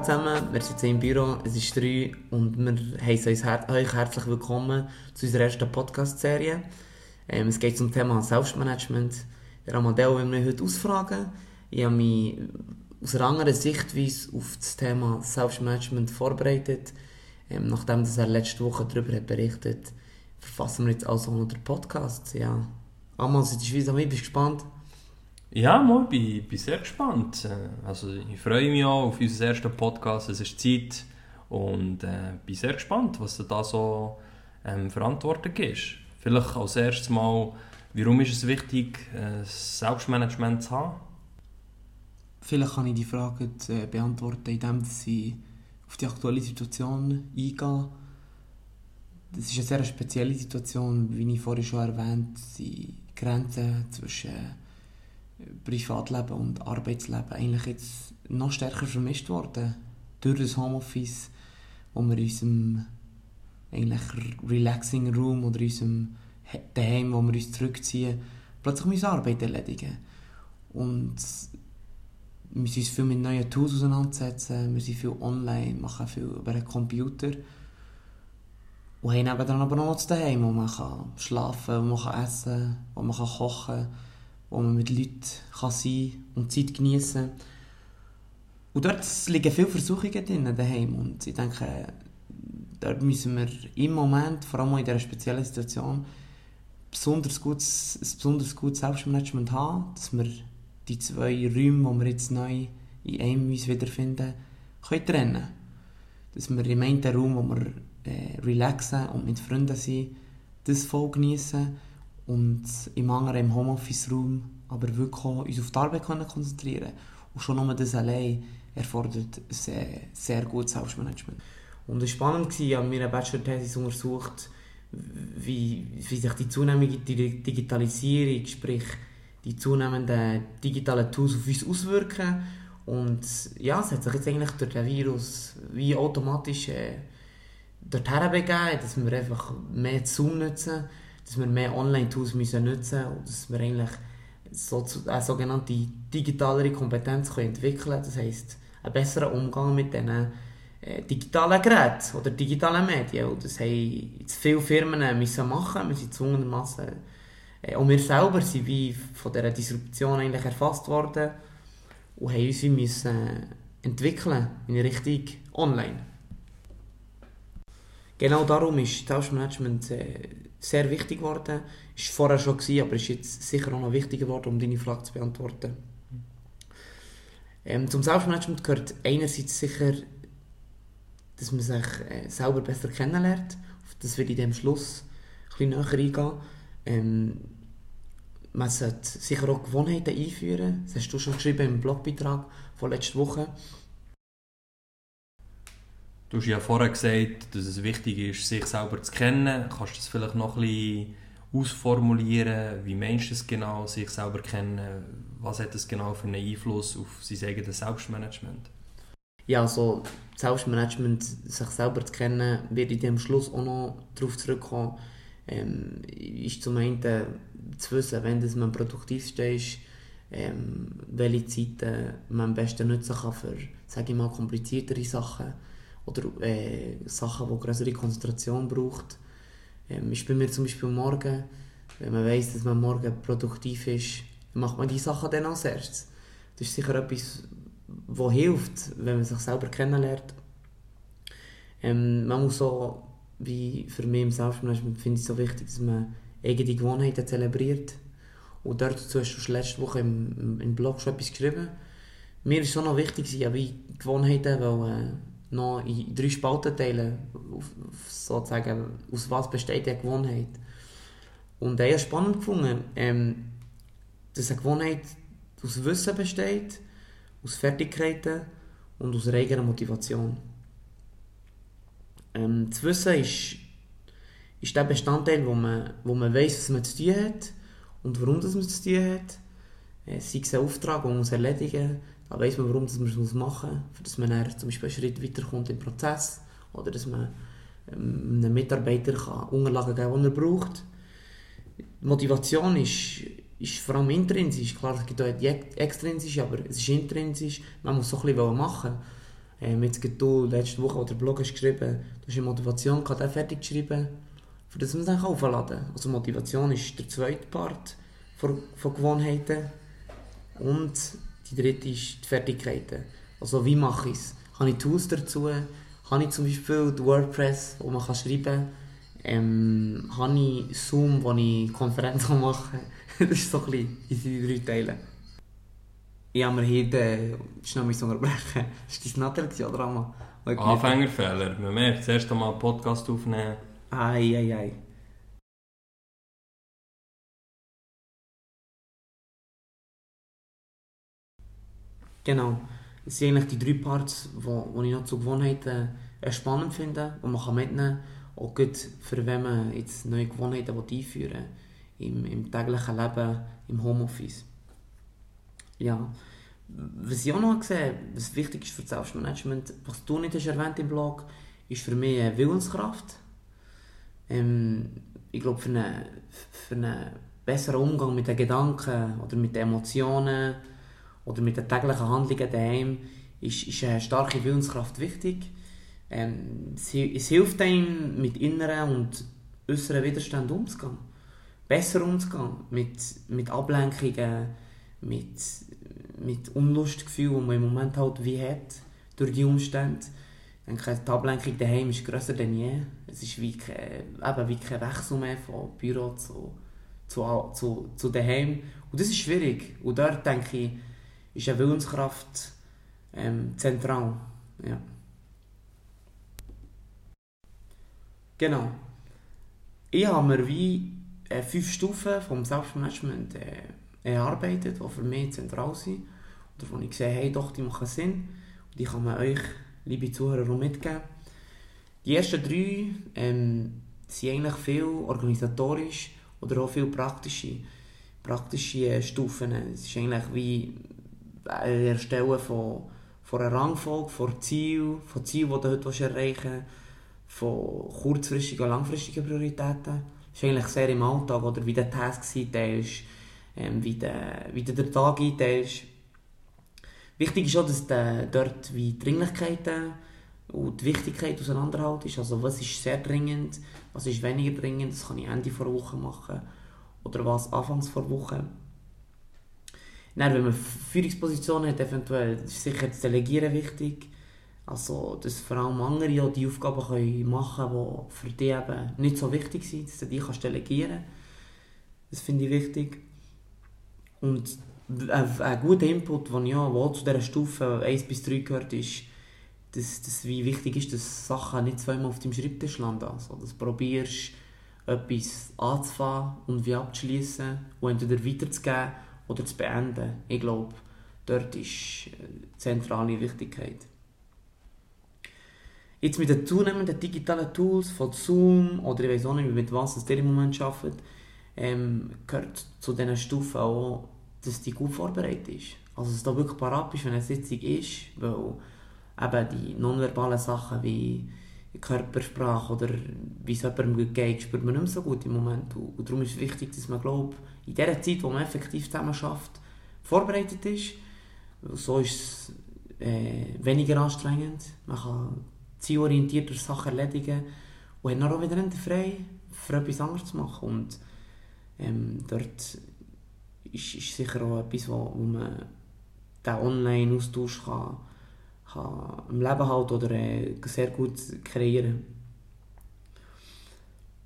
Tag zusammen, wir sind im Büro, es ist drei und wir heißen euch, her euch herzlich willkommen zu unserer ersten Podcast-Serie. Ähm, es geht zum Thema Selbstmanagement. Der Amadeo will mich heute ausfragen. Ich habe mich aus einer anderen Sichtweise auf das Thema Selbstmanagement vorbereitet. Ähm, nachdem er letzte Woche darüber hat berichtet verfassen wir jetzt also noch den Podcast. Ja. Amos, in der Schweiz, ich bin gespannt. Ja, mal, ich bin sehr gespannt. Äh, also ich freue mich auch auf unseren ersten Podcast. Es ist Zeit und äh, bin sehr gespannt, was du da so ähm, Verantwortung ist. Vielleicht als erstes mal, warum ist es wichtig, äh, Selbstmanagement zu haben? Vielleicht kann ich die Frage äh, beantworten, indem ich auf die aktuelle Situation eingehe. Das ist eine sehr spezielle Situation, wie ich vorhin schon erwähnt habe, die Grenzen zwischen Privatleben und Arbeitsleben eigentlich jetzt noch stärker vermischt worden. Durch das Homeoffice, wo wir in unserem eigentlich Relaxing Room oder in unserem Daheim, wo wir uns zurückziehen, plötzlich unsere Arbeit erledigen. Und wir müssen uns viel mit neuen Tools auseinandersetzen, wir sind viel online, machen viel über den Computer. Und haben dann aber noch das Daheim, wo man kann schlafen kann, wo man kann essen wo man kann kochen kann wo man mit Leuten kann sein und Zeit genießen kann. Und dort liegen viele Versuchungen drin daheim und ich denke, dort müssen wir im Moment, vor allem in dieser speziellen Situation, besonders gutes, ein besonders gutes Selbstmanagement haben, dass wir die zwei Räume, die wir jetzt neu in einem uns wiederfinden, können trennen Dass wir im einen Raum, wo wir äh, relaxen und mit Freunden sind, das voll genießen und im anderen im Homeoffice-Raum aber wirklich uns auf die Arbeit können konzentrieren Und schon nur das allein erfordert sehr, sehr gutes Selbstmanagement. Und es war spannend, ich habe mir eine Bachelor-Thesis untersucht, wie, wie sich die zunehmende Digitalisierung, sprich die zunehmenden digitalen Tools auf uns auswirken. Und ja, es hat sich jetzt eigentlich durch den Virus wie automatisch äh, dorthin begeben, dass wir einfach mehr Zoom nutzen dass wir mehr Online-Tools müssen nutzen und dass wir eigentlich so, eine sogenannte digitalere Kompetenz können entwickeln können. Das heisst, einen besseren Umgang mit diesen äh, digitalen Geräten oder digitalen Medien. Und das haben jetzt viele Firmen müssen machen. Wir sind gezwungenermassen äh, und wir selber sind wie von dieser Disruption eigentlich erfasst worden und haben uns müssen entwickeln in Richtung Online. Genau darum ist Selbstmanagement äh, sehr wichtig geworden. Ist vorher schon gewesen, aber ist jetzt sicher auch noch wichtiger geworden, um deine Frage zu beantworten. Ähm, zum Selbstmanagement gehört einerseits sicher, dass man sich äh, selber besser kennenlernt. Auf das will ich dem Schluss ein näher eingehen. Ähm, man sollte sicher auch Gewohnheiten einführen. Das hast du schon geschrieben im Blogbeitrag von letzter Woche. Du hast ja vorher gesagt, dass es wichtig ist, sich selber zu kennen. Kannst du das vielleicht noch ein bisschen ausformulieren? Wie meinst du es genau, sich selber kennen? Was hat das genau für einen Einfluss auf sein eigenes Selbstmanagement? Ja, also Selbstmanagement, sich selber zu kennen, werde ich am Schluss auch noch darauf zurückkommen. Ähm, ist zum einen zu wissen, wenn das man produktiv ist, ähm, welche Zeiten man am besten nutzen kann für, sage ich mal, kompliziertere Sachen oder äh, Sachen, die größere Konzentration braucht. Ähm, ist bei mir zum Beispiel morgen, wenn man weiß, dass man morgen produktiv ist, macht man die Sachen dann als erstes. Das ist sicher etwas, was hilft, wenn man sich selber kennenlernt. Ähm, man muss auch, wie für mich im Selbstmanagement, finde ich es so wichtig, dass man eigene Gewohnheiten zelebriert. Und dazu hast du letzte Woche im, im Blog schon etwas geschrieben. Mir ist es auch noch wichtig, ja, wie Gewohnheiten, weil noch in drei Spalten teilen, sozusagen, aus was besteht die Gewohnheit. Und ich habe spannend gefunden, ähm, dass eine Gewohnheit aus Wissen besteht, aus Fertigkeiten und aus eigener Motivation. Ähm, das Wissen ist, ist der Bestandteil, wo man, wo man weiß, was man zu tun hat und warum das man zu tun hat. Äh, sei es ein Auftrag, den man erledigen muss, da weiss man, warum man es machen muss, dass man dann zum Beispiel einen Schritt weiterkommt im Prozess oder dass man ähm, einem Mitarbeiter Unterlagen geben kann, die er braucht. Die Motivation ist, ist vor allem intrinsisch. Klar, es gibt auch die extrinsische, aber es ist intrinsisch. Man muss so bisschen machen. Ähm, jetzt gerade du, letzte Woche, wo der Blog hast geschrieben, du hast eine Motivation gehabt, den fertig geschrieben, für das man es dann aufladen kann. Also Motivation ist der zweite Part von, von Gewohnheiten und die dritte ist die Fertigkeiten. Also wie mache ich es? Habe ich Tools dazu? Habe ich zum Beispiel WordPress, wo man kann schreiben kann? Ähm, habe ich Zoom, wo ich Konferenzen mache? das ist so ein bisschen in die drei Teile. Ich habe mir hier den, schnell mich unterbrechen. Das war dein Nadel oder? Anfängerfehler. Man merkt, das erste Mal einen Podcast aufnehmen. Ei, ei, ei. Genau. Das sind eigentlich die drei Parts, die ich noch zu Gewohnheiten äh, spannend finde und man kann mitnehmen auch gut für wenn man jetzt neue Gewohnheiten einführen will, im, im täglichen Leben, im Homeoffice. Ja. Was ich auch noch gesehen was wichtig ist für das Selbstmanagement, was du nicht hast erwähnt im Blog, ist für mich Willenskraft. Ähm, ich glaube, für einen, für einen besseren Umgang mit den Gedanken oder mit den Emotionen oder mit den täglichen Handlungen daheim ist, ist eine starke Willenskraft wichtig. Ähm, es, es, hilft einem, mit inneren und äußeren Widerständen umzugehen. Besser umzugehen mit, mit Ablenkungen, mit, mit Unlustgefühlen, die man im Moment halt wie hat, durch die Umstände. Ich denke, die Ablenkung daheim ist grösser denn je. Es ist wie kein, eben wie kein Wechsel mehr von Büro zu, zu, zu, zu daheim. Und das ist schwierig. Und dort denke ich, ist eine Willenskraft ähm, zentral. Ja. Genau. Ich habe mir wie äh, fünf Stufen vom Selbstmanagement äh, erarbeitet, die für mich zentral sind. Ich habe, hey, doch, die machen Sinn. Die kann man euch, liebe Zuhörer, auch mitgeben. Die ersten drei ähm, sind eigentlich viel organisatorisch oder auch viel praktische, praktische äh, Stufen. Es ist eigentlich wie Erstellen von, von einer Rangfolge, von Zielen, von Zielen, die du heute erreichen willst, von kurzfristigen und langfristigen Prioritäten. Das ist eigentlich sehr im Alltag, oder wie der Task einteilst, ähm, wie, der, wie Tag einteilst. Wichtig ist auch, dass du dort wie Dringlichkeiten und die Wichtigkeit auseinanderhaltest. Also was ist sehr dringend, was ist weniger dringend, das kann ich Ende vor Woche machen oder was Anfangs vor Woche. Dann, wenn man Führungspositionen hat, eventuell ist sicher das Delegieren wichtig. Also, dass vor allem andere auch die Aufgaben können machen können, die für dich eben nicht so wichtig sind, dass du die kannst delegieren kannst. Das finde ich wichtig. Und ein, guter Input, der ja, wo zu dieser Stufe 1 bis 3 gehört, ist, dass, dass wie wichtig ist, dass Sachen nicht zweimal auf deinem Schreibtisch landen. Also, dass du probierst, etwas anzufangen und wie abzuschließen und entweder weiterzugeben oder zu beenden. Ich glaube, dort ist äh, zentrale Wichtigkeit. Jetzt mit den zunehmenden digitalen Tools von Zoom oder ich weiß auch nicht, mit was ihr im Moment arbeitet, ähm, gehört zu diesen Stufen auch, dass die gut vorbereitet ist. Also dass du wirklich parat bist, wenn eine Sitzung ist, weil eben die nonverbalen Sachen wie Körpersprache oder wie es jemandem geht, spürt man nicht mehr so gut im Moment. Und darum ist es wichtig, dass man glaubt, in der Zeit, wo man effektiv zusammen vorbereitet ist. So ist es äh, weniger anstrengend. Man kann zielorientierter Sachen erledigen und hat dann auch wieder frei, für etwas anderes zu machen. Und ähm, dort ist, ist sicher auch etwas, wo, wo man den Online-Austausch kann im Leben halten oder äh, sehr gut kreieren.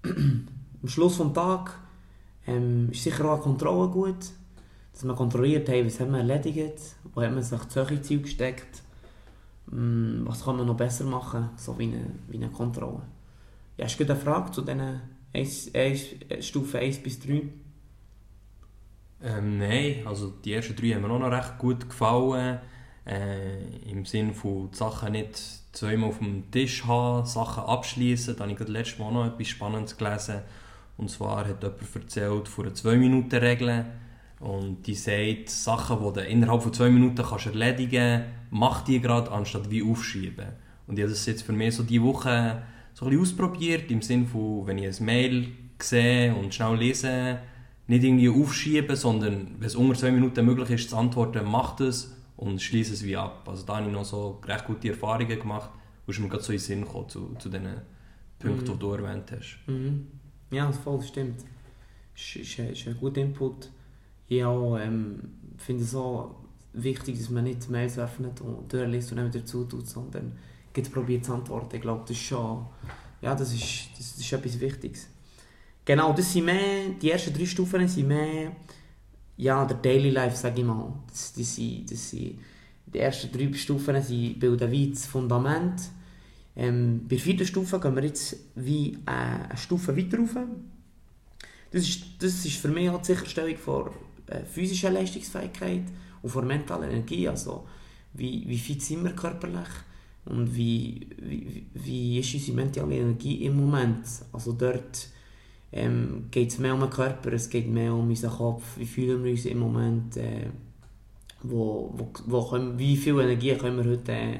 Am Schluss des Tages ähm, ist sicher auch eine Kontrolle gut, dass man kontrolliert, hey, was haben wir erledigt, wo hat man sich solche Ziele gesteckt, ähm, was kann man noch besser machen, so wie eine, wie eine Kontrolle. Ja, hast du eine Frage zu diesen 1, 1, Stufen 1 bis 3? Ähm, nein, also die ersten drei haben mir auch noch recht gut gefallen. Äh, Im Sinne von die Sachen nicht zweimal auf dem Tisch haben, Sachen abschließen. Da habe ich gerade letztes Mal noch etwas Spannendes gelesen. Und zwar hat jemand erzählt von einer 2-Minuten-Regel. Und die sagt, Sachen, die du innerhalb von 2 Minuten kannst erledigen kannst, mach die gerade, anstatt wie aufschieben. Und ich habe das jetzt für mich so diese Woche so ein bisschen ausprobiert, im Sinne von, wenn ich ein Mail sehe und schnell lese, nicht irgendwie aufschieben, sondern wenn es unter 2 Minuten möglich ist zu antworten, mach das und schließe es wie ab. Also da habe ich noch so recht gute Erfahrungen gemacht und ist mir gerade so in den Sinn gekommen zu, zu den Punkten, Mhm. die du erwähnt hast. Mhm. Ja, voll, stimmt. Ist, ist, ist ein guter Input. Ich auch, ähm, finde es auch wichtig, dass man nicht Mails öffnet und durchliest und dann wieder zutut, sondern geht probiert zu antworten. Ich glaube, das ist schon, ja, das ist, das ist etwas Wichtiges. Genau, das sind mehr, die ersten drei Stufen sind mehr, ja, der Daily Life, sage ich mal. Das, das, sind, das sind, die ersten drei Stufen sind, bilden wie das Fundament. Ähm, bei der vierten Stufe gehen wir jetzt wie äh, eine Stufe weiter rauf. Das ist, das ist für mich auch die Sicherstellung von äh, physischer Leistungsfähigkeit und von mentaler Energie. Also, wie, wie fit sind wir körperlich und wie, wie, wie ist unsere mentale Energie im Moment. Also dort ähm, geht es mehr um den Körper, es geht mehr um unseren Kopf. Wie fühlen wir uns im Moment? Äh, wo, wo, wo können, wie viel Energie können wir heute äh,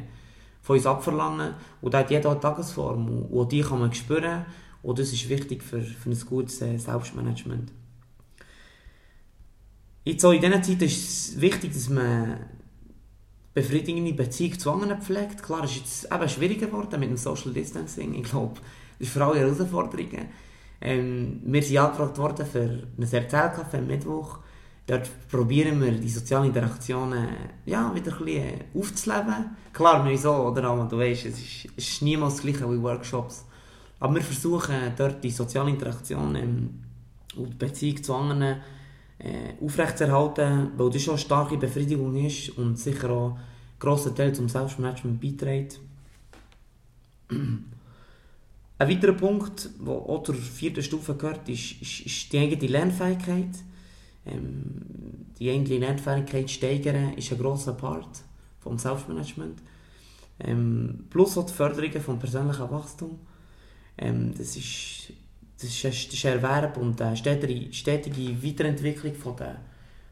von uns abverlangen? Und da hat jeder eine Tagesform und, und die kann man spüren und das ist wichtig für, für ein gutes äh, Selbstmanagement. Jetzt auch in dieser Zeit ist es wichtig, dass man befriedigende Beziehung zu anderen pflegt. Klar, es ist jetzt eben schwieriger geworden mit dem Social Distancing. Ich glaube, das ist für alle Herausforderungen. Ähm, wir sind angefragt worden für ein Erzählcafé am Mittwoch. Dort probieren wir die sozialen Interaktionen ja, wieder ein bisschen aufzuleben. Klar, wir so, oder? Aber du weißt, es ist, es ist niemals das gleiche wie Workshops. Aber wir versuchen dort die soziale Interaktion ähm, und die Beziehung zu anderen äh, aufrechtzuerhalten, weil das schon eine starke Befriedigung ist und sicher auch einen grossen Teil zum Selbstmanagement beiträgt. Ein weiterer Punkt, der auch zur vierten Stufe gehört, ist, ist, ist die eigene Lernfähigkeit. Ähm, die eigene Lernfähigkeit steigern ist ein grosser Part vom Selbstmanagement. Ähm, plus auch die Förderung vom persönlichen Wachstum. Ähm, das ist das ist, das Erwerb und eine stetige, stetige Weiterentwicklung von der,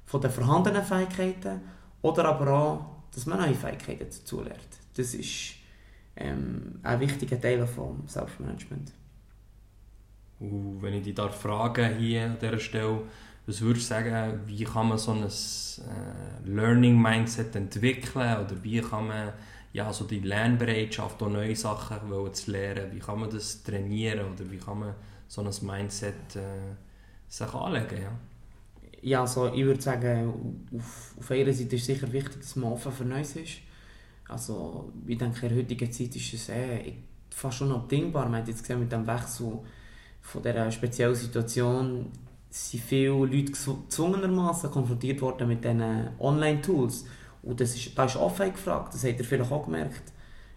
von der vorhandenen Fähigkeiten oder aber auch, dass man neue Fähigkeiten dazulernt. Das ist ähm, ein wichtiger Teil vom Selbstmanagement. Und wenn ich dich fragen hier an dieser Stelle, was würdest du sagen, wie kann man so ein äh, Learning Mindset entwickeln oder wie kann man ja, so die Lernbereitschaft, auch neue Sachen zu lernen, wie kann man das trainieren oder wie kann man so ein Mindset äh, sich anlegen? Ja? Ja, also ich würde sagen, auf, auf einer Seite ist sicher wichtig, dass man offen für Neues ist. Also ich denke, in der heutigen Zeit ist es eh fast unabdingbar. Man hat jetzt gesehen, mit dem Wechsel von dieser speziellen Situation sind viele Leute gezw- gezwungenermaßen konfrontiert worden mit diesen Online-Tools. Und das ist, da ist Offenheit gefragt, das habt ihr vielleicht auch gemerkt,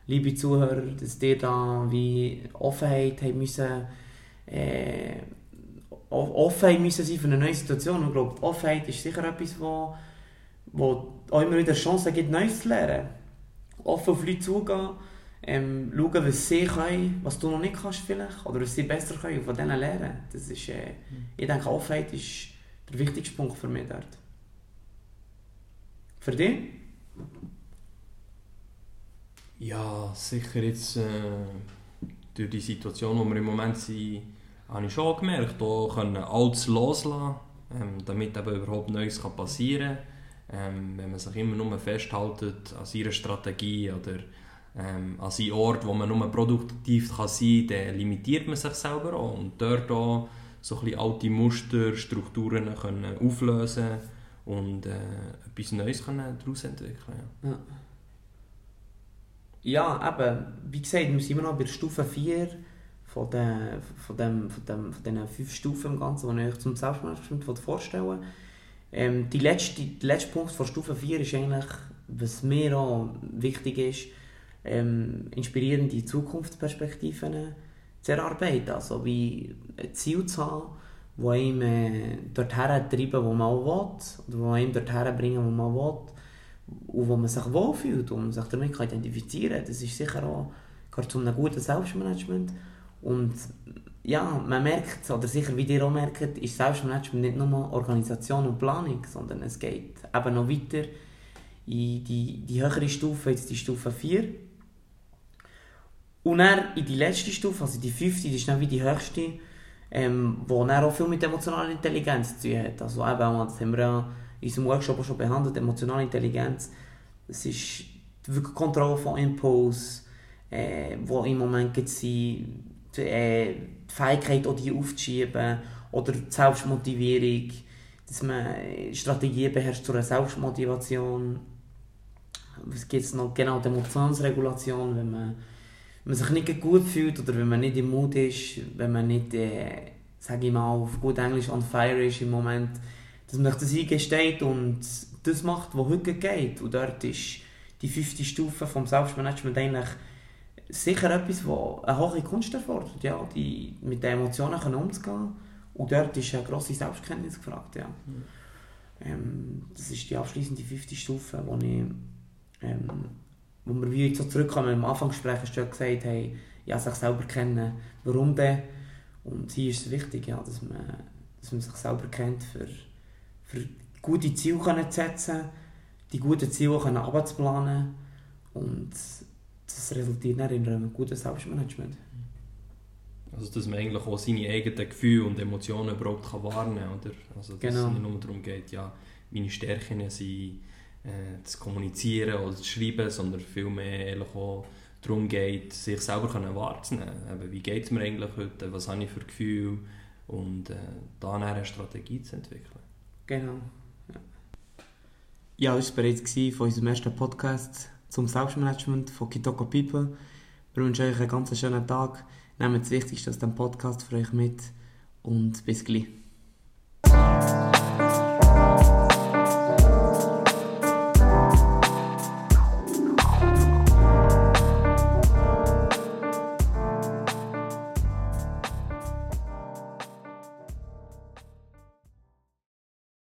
liebe Zuhörer, dass ihr da wie Offenheit haben müssen, äh, offen müssen sein für eine neue Situation. Und ich glaube, Offenheit ist sicher etwas, wo, wo auch immer wieder Chancen gibt, Neues zu lernen. Offen auf Leute zugehen, ähm, schauen, was sie können, was du noch nicht kannst vielleicht, oder was sie besser können und von denen lernen. Das ist, äh, ich denke, Offenheit ist der wichtigste Punkt für mich dort. Für dich? Ja, sicher jetzt äh, durch die Situation, wo wir im Moment sind, habe ich schon gemerkt, da können alles loslassen, ähm, damit eben überhaupt Neues kann passieren kann. Ähm, wenn man sich immer nur festhält an seiner Strategie oder ähm, an seinem Ort, wo man nur produktiv kann sein kann, limitiert man sich selber auch. Und dort auch so ein alte Muster, Strukturen können auflösen und äh, etwas Neues können daraus entwickeln ja. Ja. Ja, eben, wie gesagt, wir sind immer noch bei der Stufe 4 von, den, von, dem, von, dem, von diesen fünf Stufen im Ganzen, die ich euch zum Selbstmanagement vorstellen ähm, die letzte, Der letzte Punkt von Stufe 4 ist eigentlich, was mir auch wichtig ist, ähm, inspirierende Zukunftsperspektiven zu erarbeiten. Also wie ein Ziel zu haben, das einem äh, dorthin treiben wo man auch will, oder wo einem dorthin bringen wo man will und wo man sich wohlfühlt und sich damit kann identifizieren kann. Das ist sicher auch gehört zu einem guten Selbstmanagement. Und ja, man merkt, oder sicher wie ihr auch merkt, ist Selbstmanagement nicht nur Organisation und Planung, sondern es geht eben noch weiter in die, die höhere Stufe, jetzt die Stufe 4. Und dann in die letzte Stufe, also die fünfte, das ist dann wie die höchste, ähm, wo dann auch viel mit emotionaler Intelligenz zu tun hat. Also eben, das haben wir ja in unserem Workshop auch schon behandelt, emotionale Intelligenz. Es ist wirklich Kontrolle von Impuls, äh, wo im Moment gibt die, äh, die Fähigkeit, auch die aufzuschieben oder die Selbstmotivierung, dass man Strategien beherrscht zur Selbstmotivation. Was gibt es noch? Genau, die Emotionsregulation, wenn man, wenn man sich nicht gut fühlt oder wenn man nicht im Mut ist, wenn man nicht, äh, sage ich mal, auf gut Englisch on fire ist im Moment, dass man sich das eingesteht und das macht, was heute geht. Und dort ist die fünfte Stufe vom Selbstmanagement eigentlich sicher etwas, das eine hohe Kunst erfordert, ja, die, mit den Emotionen können umzugehen. Und dort ist eine grosse Selbstkenntnis gefragt. Ja. Mhm. Ähm, das ist die abschließende fünfte Stufe, wo, ich, ähm, wo wir wie so zurückkommen, im Anfangsgespräch hast du gesagt, hey, ja, sich selber kennen, warum denn? Und hier ist es wichtig, ja, dass, man, dass man sich selber kennt, für, für gute Ziele zu setzen, die guten Ziele abzuplanen und das resultiert dann in einem guten Selbstmanagement. Also dass man eigentlich auch seine eigenen Gefühle und Emotionen überhaupt kann wahrnehmen kann, oder? Also dass genau. es nicht nur darum geht, ja, meine Stärken sind, äh, zu kommunizieren oder zu schreiben, sondern vielmehr auch darum geht, sich selber wahrzunehmen. Wie geht es mir eigentlich heute, was habe ich für Gefühle und äh, da eine Strategie zu entwickeln. Genau. Ja das war bereits von unserem ersten Podcast zum Selbstmanagement von Kitoko People. Wir wünschen euch einen ganz schönen Tag. Nehmt das Wichtigste aus dem Podcast für euch mit und bis gleich.